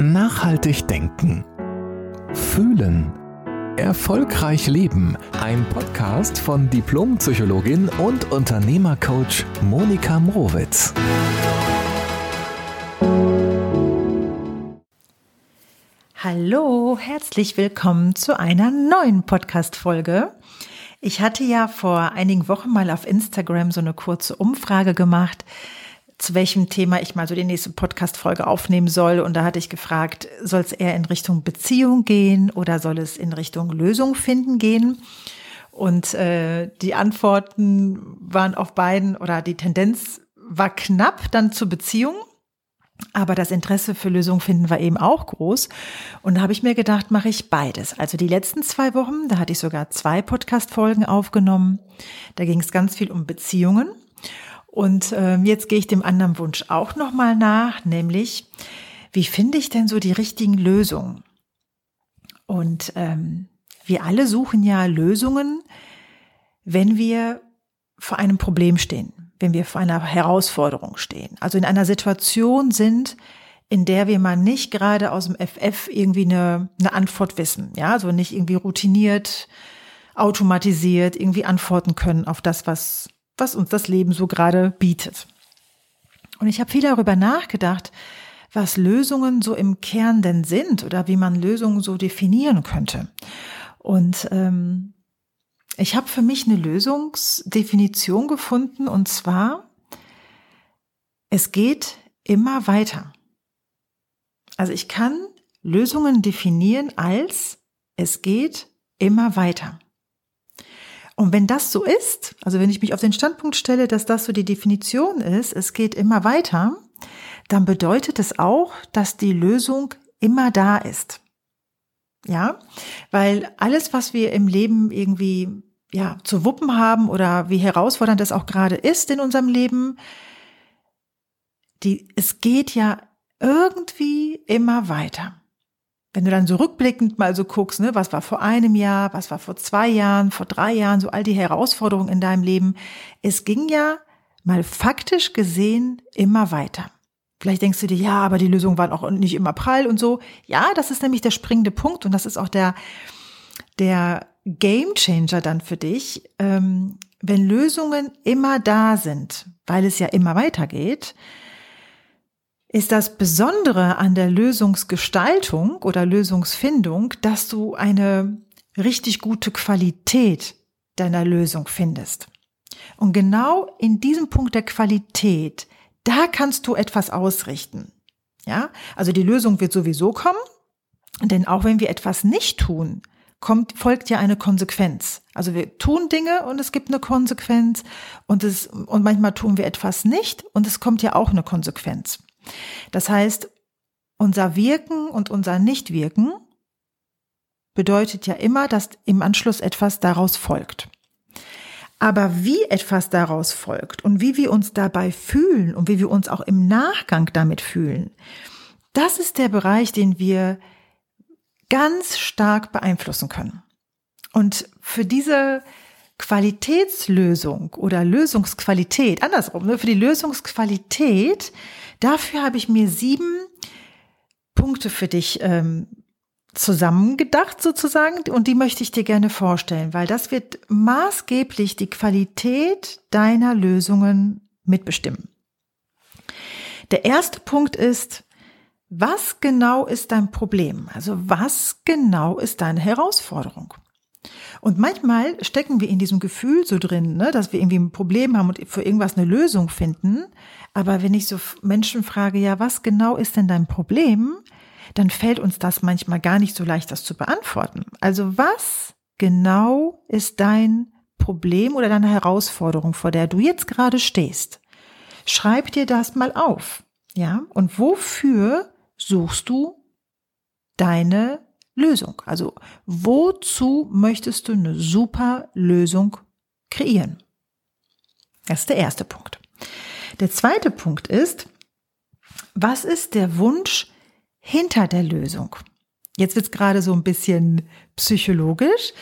Nachhaltig denken. Fühlen. Erfolgreich leben. Ein Podcast von Diplompsychologin und Unternehmercoach Monika Mrowitz. Hallo, herzlich willkommen zu einer neuen Podcast-Folge. Ich hatte ja vor einigen Wochen mal auf Instagram so eine kurze Umfrage gemacht, zu welchem Thema ich mal so die nächste Podcast-Folge aufnehmen soll. Und da hatte ich gefragt, soll es eher in Richtung Beziehung gehen oder soll es in Richtung Lösung finden gehen? Und äh, die Antworten waren auf beiden oder die Tendenz war knapp dann zur Beziehung. Aber das Interesse für Lösung finden war eben auch groß. Und da habe ich mir gedacht, mache ich beides. Also die letzten zwei Wochen, da hatte ich sogar zwei Podcast-Folgen aufgenommen. Da ging es ganz viel um Beziehungen. Und äh, jetzt gehe ich dem anderen Wunsch auch nochmal nach, nämlich, wie finde ich denn so die richtigen Lösungen? Und ähm, wir alle suchen ja Lösungen, wenn wir vor einem Problem stehen, wenn wir vor einer Herausforderung stehen, also in einer Situation sind, in der wir mal nicht gerade aus dem FF irgendwie eine, eine Antwort wissen, ja, also nicht irgendwie routiniert, automatisiert irgendwie antworten können auf das, was was uns das Leben so gerade bietet. Und ich habe viel darüber nachgedacht, was Lösungen so im Kern denn sind oder wie man Lösungen so definieren könnte. Und ähm, ich habe für mich eine Lösungsdefinition gefunden und zwar, es geht immer weiter. Also ich kann Lösungen definieren als es geht immer weiter. Und wenn das so ist, also wenn ich mich auf den Standpunkt stelle, dass das so die Definition ist, es geht immer weiter, dann bedeutet es auch, dass die Lösung immer da ist. Ja, weil alles, was wir im Leben irgendwie ja zu wuppen haben oder wie herausfordernd es auch gerade ist in unserem Leben, die, es geht ja irgendwie immer weiter wenn du dann so rückblickend mal so guckst, ne, was war vor einem Jahr, was war vor zwei Jahren, vor drei Jahren, so all die Herausforderungen in deinem Leben, es ging ja mal faktisch gesehen immer weiter. Vielleicht denkst du dir, ja, aber die Lösungen waren auch nicht immer prall und so. Ja, das ist nämlich der springende Punkt und das ist auch der, der Game Changer dann für dich. Ähm, wenn Lösungen immer da sind, weil es ja immer weitergeht, ist das Besondere an der Lösungsgestaltung oder Lösungsfindung, dass du eine richtig gute Qualität deiner Lösung findest. Und genau in diesem Punkt der Qualität, da kannst du etwas ausrichten. Ja, also die Lösung wird sowieso kommen, denn auch wenn wir etwas nicht tun, kommt, folgt ja eine Konsequenz. Also wir tun Dinge und es gibt eine Konsequenz und es, und manchmal tun wir etwas nicht und es kommt ja auch eine Konsequenz. Das heißt, unser Wirken und unser Nichtwirken bedeutet ja immer, dass im Anschluss etwas daraus folgt. Aber wie etwas daraus folgt und wie wir uns dabei fühlen und wie wir uns auch im Nachgang damit fühlen, das ist der Bereich, den wir ganz stark beeinflussen können. Und für diese Qualitätslösung oder Lösungsqualität, andersrum, ne, für die Lösungsqualität Dafür habe ich mir sieben Punkte für dich ähm, zusammengedacht sozusagen und die möchte ich dir gerne vorstellen, weil das wird maßgeblich die Qualität deiner Lösungen mitbestimmen. Der erste Punkt ist, was genau ist dein Problem? Also was genau ist deine Herausforderung? Und manchmal stecken wir in diesem Gefühl so drin, ne, dass wir irgendwie ein Problem haben und für irgendwas eine Lösung finden. Aber wenn ich so Menschen frage, ja, was genau ist denn dein Problem? Dann fällt uns das manchmal gar nicht so leicht, das zu beantworten. Also was genau ist dein Problem oder deine Herausforderung, vor der du jetzt gerade stehst? Schreib dir das mal auf. Ja, und wofür suchst du deine Lösung. Also wozu möchtest du eine super Lösung kreieren? Das ist der erste Punkt. Der zweite Punkt ist, was ist der Wunsch hinter der Lösung? Jetzt wird's gerade so ein bisschen psychologisch.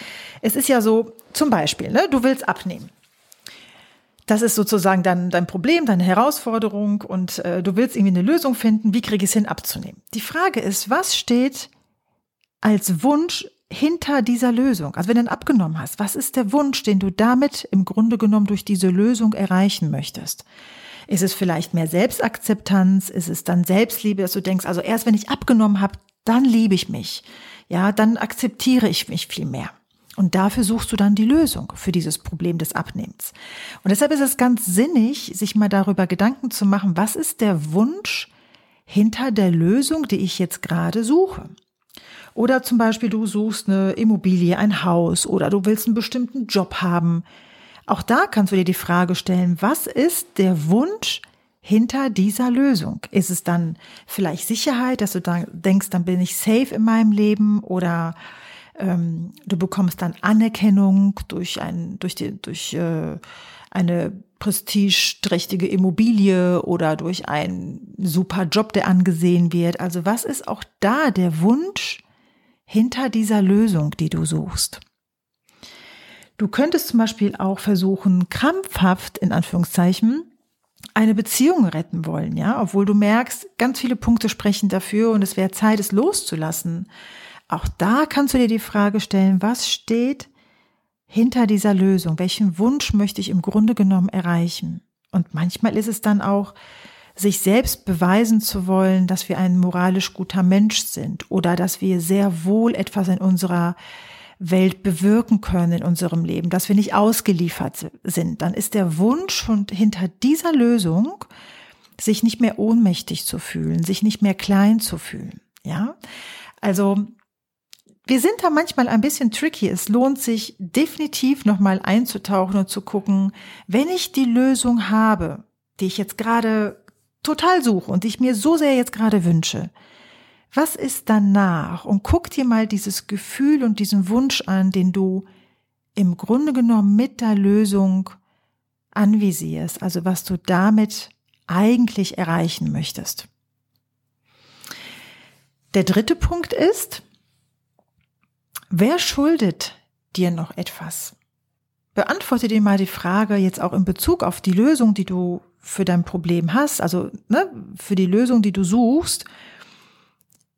Es ist ja so, zum Beispiel, ne, du willst abnehmen. das ist sozusagen dann dein Problem, deine Herausforderung und äh, du willst irgendwie eine Lösung finden, wie kriege ich es hin abzunehmen. Die Frage ist, was steht als Wunsch hinter dieser Lösung? Also wenn du dann abgenommen hast, was ist der Wunsch, den du damit im Grunde genommen durch diese Lösung erreichen möchtest? Ist es vielleicht mehr Selbstakzeptanz? Ist es dann Selbstliebe, dass du denkst, also erst wenn ich abgenommen habe, dann liebe ich mich. Ja, dann akzeptiere ich mich viel mehr. Und dafür suchst du dann die Lösung für dieses Problem des Abnehmens. Und deshalb ist es ganz sinnig, sich mal darüber Gedanken zu machen, was ist der Wunsch hinter der Lösung, die ich jetzt gerade suche. Oder zum Beispiel du suchst eine Immobilie, ein Haus oder du willst einen bestimmten Job haben. Auch da kannst du dir die Frage stellen, was ist der Wunsch hinter dieser Lösung? Ist es dann vielleicht Sicherheit, dass du dann denkst, dann bin ich safe in meinem Leben oder ähm, du bekommst dann Anerkennung durch ein, durch die, durch äh, eine prestigeträchtige Immobilie oder durch einen super Job, der angesehen wird. Also was ist auch da der Wunsch hinter dieser Lösung, die du suchst? Du könntest zum Beispiel auch versuchen, krampfhaft, in Anführungszeichen, eine Beziehung retten wollen, ja, obwohl du merkst, ganz viele Punkte sprechen dafür und es wäre Zeit, es loszulassen. Auch da kannst du dir die Frage stellen, was steht hinter dieser Lösung? Welchen Wunsch möchte ich im Grunde genommen erreichen? Und manchmal ist es dann auch, sich selbst beweisen zu wollen, dass wir ein moralisch guter Mensch sind oder dass wir sehr wohl etwas in unserer Welt bewirken können in unserem Leben, dass wir nicht ausgeliefert sind, dann ist der Wunsch schon hinter dieser Lösung, sich nicht mehr ohnmächtig zu fühlen, sich nicht mehr klein zu fühlen. Ja, also wir sind da manchmal ein bisschen tricky. Es lohnt sich definitiv nochmal einzutauchen und zu gucken, wenn ich die Lösung habe, die ich jetzt gerade total suche und ich mir so sehr jetzt gerade wünsche, was ist danach? Und guck dir mal dieses Gefühl und diesen Wunsch an, den du im Grunde genommen mit der Lösung anvisierst, also was du damit eigentlich erreichen möchtest. Der dritte Punkt ist, Wer schuldet dir noch etwas? Beantworte dir mal die Frage jetzt auch in Bezug auf die Lösung, die du für dein Problem hast, also ne, für die Lösung, die du suchst.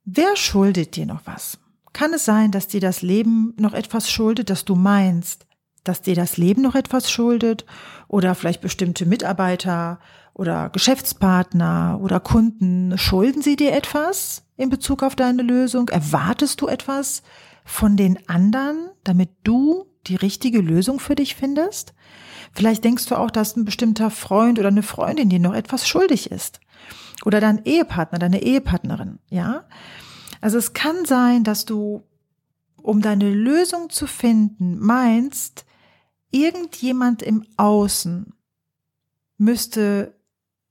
Wer schuldet dir noch was? Kann es sein, dass dir das Leben noch etwas schuldet, dass du meinst, dass dir das Leben noch etwas schuldet oder vielleicht bestimmte Mitarbeiter oder Geschäftspartner oder Kunden, schulden sie dir etwas in Bezug auf deine Lösung? Erwartest du etwas von den anderen, damit du die richtige Lösung für dich findest? Vielleicht denkst du auch, dass ein bestimmter Freund oder eine Freundin dir noch etwas schuldig ist. Oder dein Ehepartner, deine Ehepartnerin, ja? Also es kann sein, dass du, um deine Lösung zu finden, meinst, irgendjemand im Außen müsste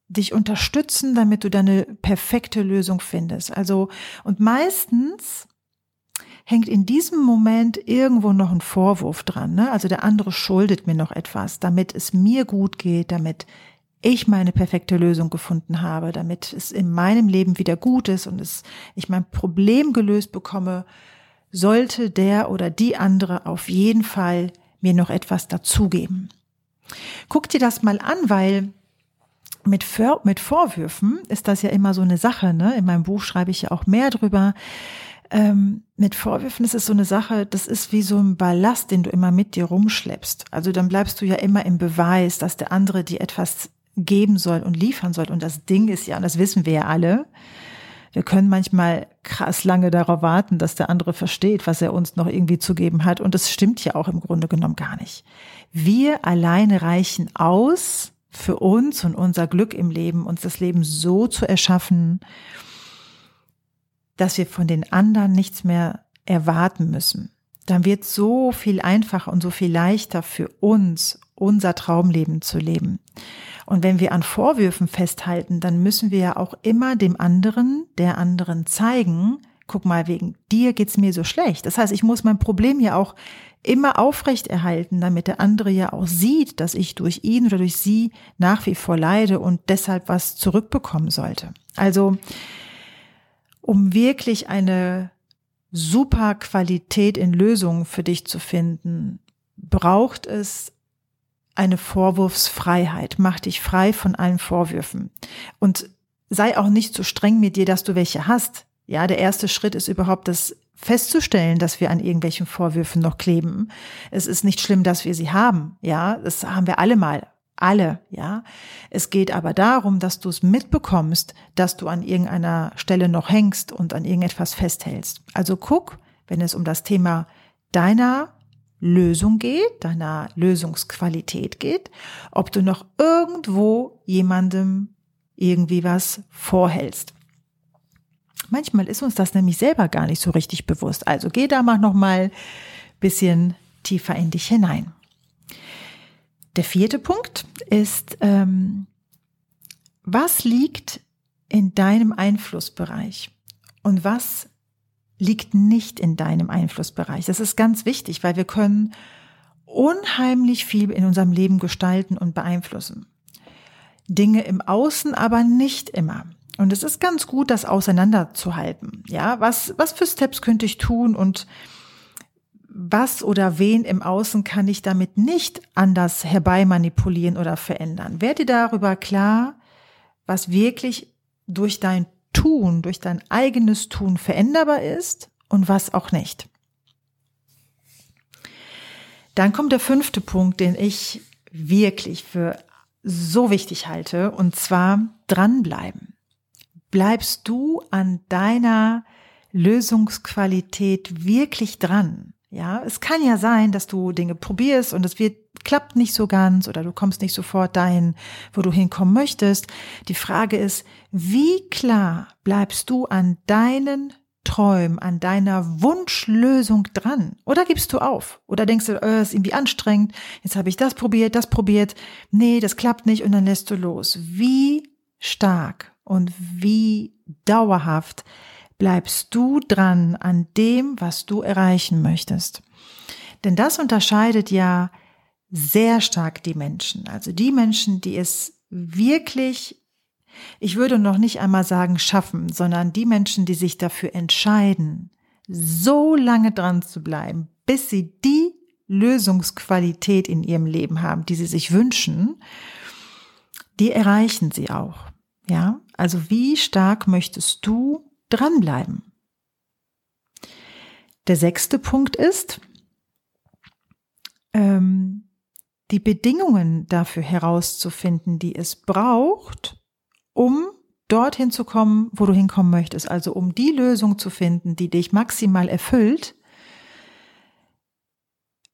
dich unterstützen, damit du deine perfekte Lösung findest. Also, und meistens hängt in diesem Moment irgendwo noch ein Vorwurf dran. Ne? Also der andere schuldet mir noch etwas, damit es mir gut geht, damit ich meine perfekte Lösung gefunden habe, damit es in meinem Leben wieder gut ist und es, ich mein Problem gelöst bekomme, sollte der oder die andere auf jeden Fall mir noch etwas dazugeben. Guck dir das mal an, weil mit, Vor mit Vorwürfen ist das ja immer so eine Sache. Ne? In meinem Buch schreibe ich ja auch mehr drüber ähm, mit Vorwürfen ist es so eine Sache, das ist wie so ein Ballast, den du immer mit dir rumschleppst. Also dann bleibst du ja immer im Beweis, dass der andere dir etwas geben soll und liefern soll. Und das Ding ist ja, und das wissen wir ja alle, wir können manchmal krass lange darauf warten, dass der andere versteht, was er uns noch irgendwie zu geben hat. Und das stimmt ja auch im Grunde genommen gar nicht. Wir alleine reichen aus für uns und unser Glück im Leben, uns das Leben so zu erschaffen, dass wir von den anderen nichts mehr erwarten müssen. Dann wird so viel einfacher und so viel leichter für uns, unser Traumleben zu leben. Und wenn wir an Vorwürfen festhalten, dann müssen wir ja auch immer dem anderen, der anderen zeigen, guck mal, wegen dir geht's mir so schlecht. Das heißt, ich muss mein Problem ja auch immer aufrechterhalten, damit der andere ja auch sieht, dass ich durch ihn oder durch sie nach wie vor leide und deshalb was zurückbekommen sollte. Also um wirklich eine super Qualität in Lösungen für dich zu finden, braucht es eine Vorwurfsfreiheit. Mach dich frei von allen Vorwürfen. Und sei auch nicht so streng mit dir, dass du welche hast. Ja, der erste Schritt ist überhaupt das festzustellen, dass wir an irgendwelchen Vorwürfen noch kleben. Es ist nicht schlimm, dass wir sie haben. Ja, das haben wir alle mal. Alle, ja. Es geht aber darum, dass du es mitbekommst, dass du an irgendeiner Stelle noch hängst und an irgendetwas festhältst. Also guck, wenn es um das Thema deiner Lösung geht, deiner Lösungsqualität geht, ob du noch irgendwo jemandem irgendwie was vorhältst. Manchmal ist uns das nämlich selber gar nicht so richtig bewusst. Also geh da mal noch mal bisschen tiefer in dich hinein. Der vierte Punkt ist, ähm, was liegt in deinem Einflussbereich und was liegt nicht in deinem Einflussbereich. Das ist ganz wichtig, weil wir können unheimlich viel in unserem Leben gestalten und beeinflussen. Dinge im Außen aber nicht immer. Und es ist ganz gut, das auseinanderzuhalten. Ja, was, was für Steps könnte ich tun und was oder wen im Außen kann ich damit nicht anders herbeimanipulieren oder verändern? Werde darüber klar, was wirklich durch dein Tun, durch dein eigenes Tun veränderbar ist und was auch nicht. Dann kommt der fünfte Punkt, den ich wirklich für so wichtig halte, und zwar dranbleiben. Bleibst du an deiner Lösungsqualität wirklich dran? Ja, es kann ja sein, dass du Dinge probierst und es wird, klappt nicht so ganz oder du kommst nicht sofort dahin, wo du hinkommen möchtest. Die Frage ist, wie klar bleibst du an deinen Träumen, an deiner Wunschlösung dran? Oder gibst du auf? Oder denkst du, äh, ist irgendwie anstrengend, jetzt habe ich das probiert, das probiert, nee, das klappt nicht und dann lässt du los. Wie stark und wie dauerhaft bleibst du dran an dem, was du erreichen möchtest. Denn das unterscheidet ja sehr stark die Menschen. Also die Menschen, die es wirklich, ich würde noch nicht einmal sagen schaffen, sondern die Menschen, die sich dafür entscheiden, so lange dran zu bleiben, bis sie die Lösungsqualität in ihrem Leben haben, die sie sich wünschen, die erreichen sie auch. Ja, also wie stark möchtest du dranbleiben. Der sechste Punkt ist, ähm, die Bedingungen dafür herauszufinden, die es braucht, um dorthin zu kommen, wo du hinkommen möchtest. Also um die Lösung zu finden, die dich maximal erfüllt.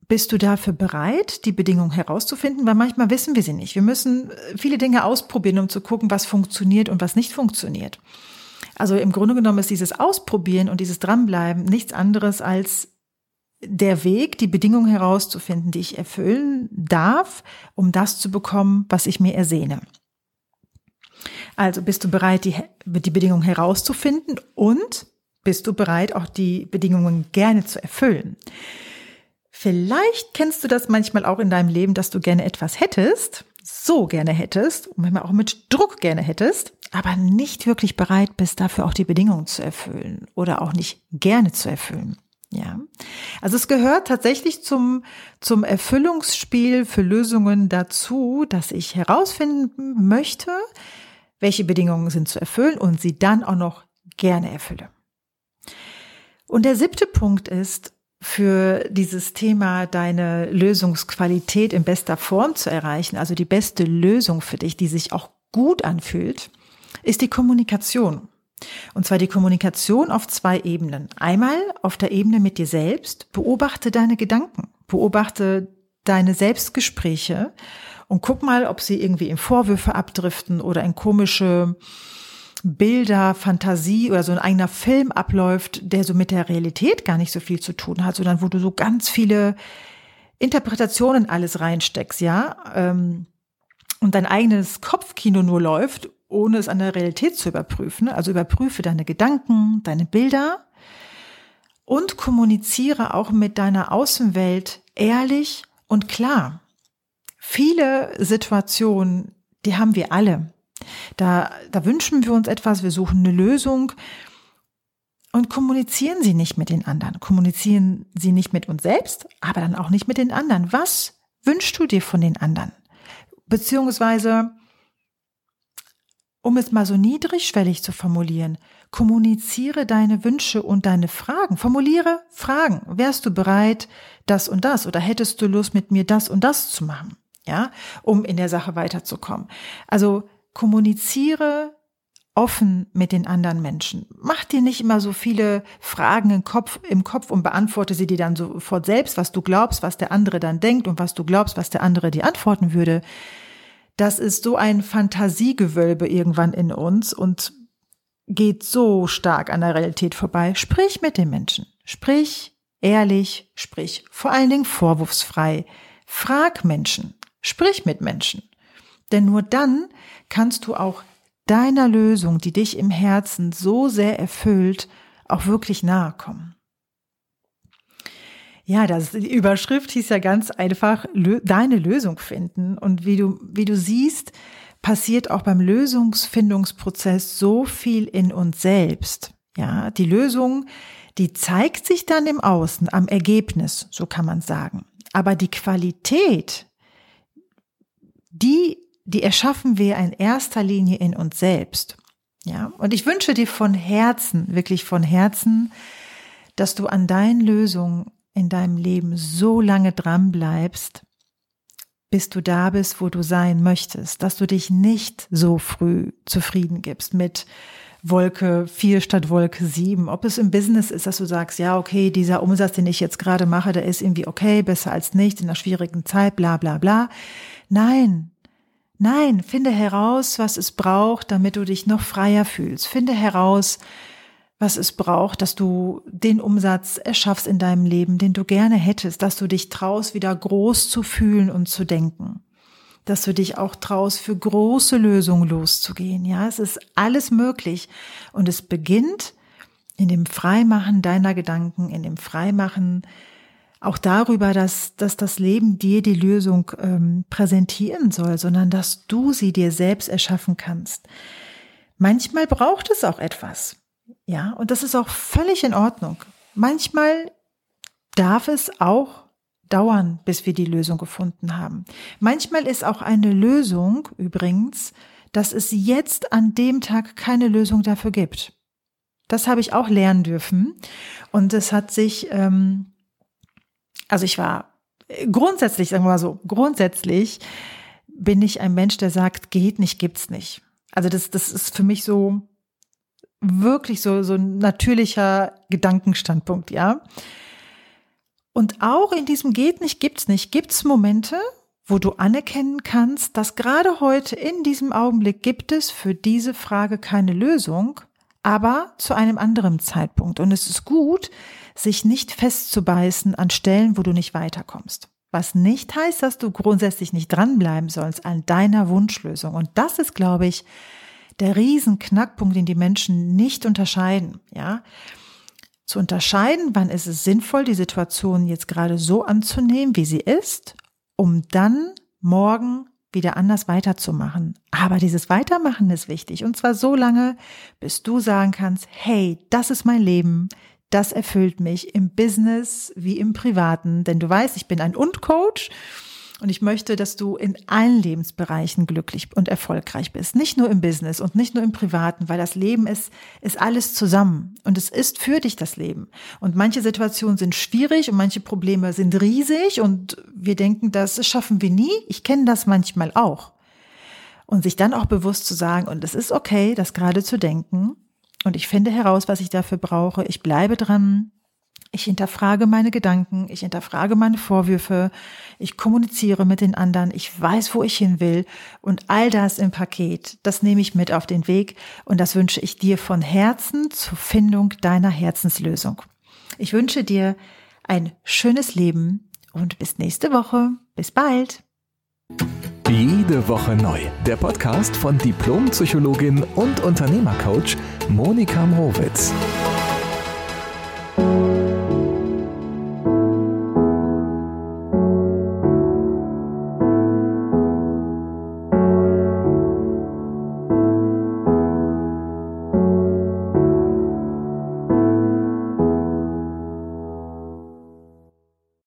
Bist du dafür bereit, die Bedingungen herauszufinden? Weil manchmal wissen wir sie nicht. Wir müssen viele Dinge ausprobieren, um zu gucken, was funktioniert und was nicht funktioniert. Also im Grunde genommen ist dieses Ausprobieren und dieses Dranbleiben nichts anderes als der Weg, die Bedingungen herauszufinden, die ich erfüllen darf, um das zu bekommen, was ich mir ersehne. Also bist du bereit, die, die Bedingungen herauszufinden und bist du bereit, auch die Bedingungen gerne zu erfüllen. Vielleicht kennst du das manchmal auch in deinem Leben, dass du gerne etwas hättest, so gerne hättest und manchmal auch mit Druck gerne hättest aber nicht wirklich bereit bist, dafür auch die Bedingungen zu erfüllen oder auch nicht gerne zu erfüllen. Ja. Also es gehört tatsächlich zum, zum Erfüllungsspiel für Lösungen dazu, dass ich herausfinden möchte, welche Bedingungen sind zu erfüllen und sie dann auch noch gerne erfülle. Und der siebte Punkt ist, für dieses Thema deine Lösungsqualität in bester Form zu erreichen, also die beste Lösung für dich, die sich auch gut anfühlt, ist die Kommunikation. Und zwar die Kommunikation auf zwei Ebenen. Einmal auf der Ebene mit dir selbst. Beobachte deine Gedanken. Beobachte deine Selbstgespräche und guck mal, ob sie irgendwie in Vorwürfe abdriften oder in komische Bilder, Fantasie oder so ein eigener Film abläuft, der so mit der Realität gar nicht so viel zu tun hat, sondern wo du so ganz viele Interpretationen alles reinsteckst, ja, ähm, und dein eigenes Kopfkino nur läuft ohne es an der Realität zu überprüfen. Also überprüfe deine Gedanken, deine Bilder und kommuniziere auch mit deiner Außenwelt ehrlich und klar. Viele Situationen, die haben wir alle. Da, da wünschen wir uns etwas, wir suchen eine Lösung und kommunizieren sie nicht mit den anderen. Kommunizieren sie nicht mit uns selbst, aber dann auch nicht mit den anderen. Was wünschst du dir von den anderen? Beziehungsweise, um es mal so niedrigschwellig zu formulieren, kommuniziere deine Wünsche und deine Fragen. Formuliere Fragen. Wärst du bereit, das und das? Oder hättest du Lust, mit mir das und das zu machen? Ja, um in der Sache weiterzukommen. Also kommuniziere offen mit den anderen Menschen. Mach dir nicht immer so viele Fragen im Kopf, im Kopf und beantworte sie dir dann sofort selbst, was du glaubst, was der andere dann denkt und was du glaubst, was der andere dir antworten würde. Das ist so ein Fantasiegewölbe irgendwann in uns und geht so stark an der Realität vorbei. Sprich mit den Menschen. Sprich ehrlich, sprich vor allen Dingen vorwurfsfrei. Frag Menschen. Sprich mit Menschen. Denn nur dann kannst du auch deiner Lösung, die dich im Herzen so sehr erfüllt, auch wirklich nahe kommen. Ja, das, die Überschrift hieß ja ganz einfach, deine Lösung finden. Und wie du, wie du siehst, passiert auch beim Lösungsfindungsprozess so viel in uns selbst. Ja, die Lösung, die zeigt sich dann im Außen, am Ergebnis, so kann man sagen. Aber die Qualität, die die erschaffen wir in erster Linie in uns selbst. Ja, und ich wünsche dir von Herzen, wirklich von Herzen, dass du an deinen Lösungen in deinem Leben so lange dran bleibst, bis du da bist, wo du sein möchtest, dass du dich nicht so früh zufrieden gibst mit Wolke 4 statt Wolke 7. Ob es im Business ist, dass du sagst, ja, okay, dieser Umsatz, den ich jetzt gerade mache, der ist irgendwie okay, besser als nicht in einer schwierigen Zeit, bla bla bla. Nein, Nein, finde heraus, was es braucht, damit du dich noch freier fühlst. Finde heraus, was es braucht, dass du den Umsatz erschaffst in deinem Leben, den du gerne hättest, dass du dich traust, wieder groß zu fühlen und zu denken. Dass du dich auch traust, für große Lösungen loszugehen. Ja, es ist alles möglich. Und es beginnt in dem Freimachen deiner Gedanken, in dem Freimachen auch darüber, dass, dass das Leben dir die Lösung ähm, präsentieren soll, sondern dass du sie dir selbst erschaffen kannst. Manchmal braucht es auch etwas. Ja, und das ist auch völlig in Ordnung. Manchmal darf es auch dauern, bis wir die Lösung gefunden haben. Manchmal ist auch eine Lösung übrigens, dass es jetzt an dem Tag keine Lösung dafür gibt. Das habe ich auch lernen dürfen. Und es hat sich ähm, also ich war grundsätzlich, sagen wir mal so, grundsätzlich bin ich ein Mensch, der sagt, geht nicht, gibt's nicht. Also das, das ist für mich so wirklich so, so ein natürlicher Gedankenstandpunkt, ja. Und auch in diesem geht nicht, gibt's nicht, gibt's Momente, wo du anerkennen kannst, dass gerade heute in diesem Augenblick gibt es für diese Frage keine Lösung, aber zu einem anderen Zeitpunkt. Und es ist gut, sich nicht festzubeißen an Stellen, wo du nicht weiterkommst. Was nicht heißt, dass du grundsätzlich nicht dranbleiben sollst an deiner Wunschlösung. Und das ist, glaube ich, der Riesenknackpunkt, den die Menschen nicht unterscheiden, ja. Zu unterscheiden, wann ist es sinnvoll, die Situation jetzt gerade so anzunehmen, wie sie ist, um dann morgen wieder anders weiterzumachen. Aber dieses Weitermachen ist wichtig. Und zwar so lange, bis du sagen kannst, hey, das ist mein Leben. Das erfüllt mich im Business wie im Privaten. Denn du weißt, ich bin ein Und-Coach. Und ich möchte, dass du in allen Lebensbereichen glücklich und erfolgreich bist. Nicht nur im Business und nicht nur im Privaten, weil das Leben ist, ist alles zusammen. Und es ist für dich das Leben. Und manche Situationen sind schwierig und manche Probleme sind riesig und wir denken, das schaffen wir nie. Ich kenne das manchmal auch. Und sich dann auch bewusst zu sagen, und es ist okay, das gerade zu denken. Und ich finde heraus, was ich dafür brauche. Ich bleibe dran. Ich hinterfrage meine Gedanken, ich hinterfrage meine Vorwürfe, ich kommuniziere mit den anderen, ich weiß, wo ich hin will und all das im Paket, das nehme ich mit auf den Weg und das wünsche ich dir von Herzen zur Findung deiner Herzenslösung. Ich wünsche dir ein schönes Leben und bis nächste Woche. Bis bald. Jede Woche neu. Der Podcast von Diplompsychologin und Unternehmercoach Monika Mrowitz.